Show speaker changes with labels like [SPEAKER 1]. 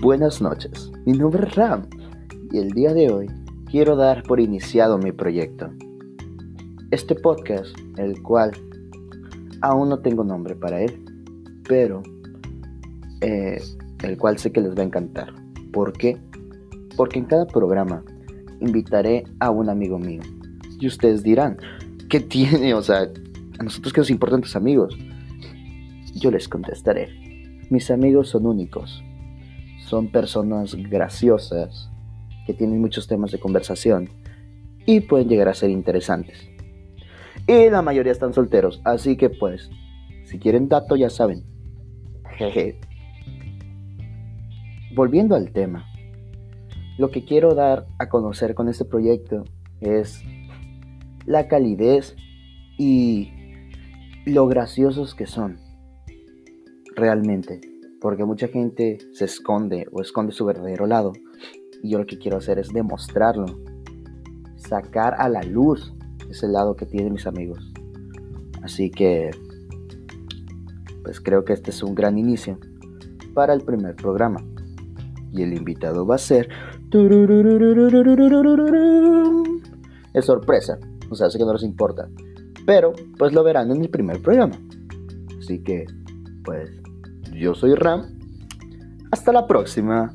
[SPEAKER 1] Buenas noches, mi nombre es Ram y el día de hoy quiero dar por iniciado mi proyecto. Este podcast, el cual aún no tengo nombre para él, pero eh, el cual sé que les va a encantar. ¿Por qué? Porque en cada programa invitaré a un amigo mío. Y ustedes dirán, ¿qué tiene? O sea, a nosotros que nos importan tus amigos. Yo les contestaré. Mis amigos son únicos son personas graciosas, que tienen muchos temas de conversación y pueden llegar a ser interesantes. Y la mayoría están solteros, así que pues, si quieren dato ya saben. Volviendo al tema, lo que quiero dar a conocer con este proyecto es la calidez y lo graciosos que son realmente porque mucha gente se esconde o esconde su verdadero lado. Y yo lo que quiero hacer es demostrarlo, sacar a la luz ese lado que tienen mis amigos. Así que, pues creo que este es un gran inicio para el primer programa. Y el invitado va a ser... Es sorpresa, o sea, sé que no les importa. Pero, pues lo verán en el primer programa. Así que, pues yo soy Ram. Hasta la próxima.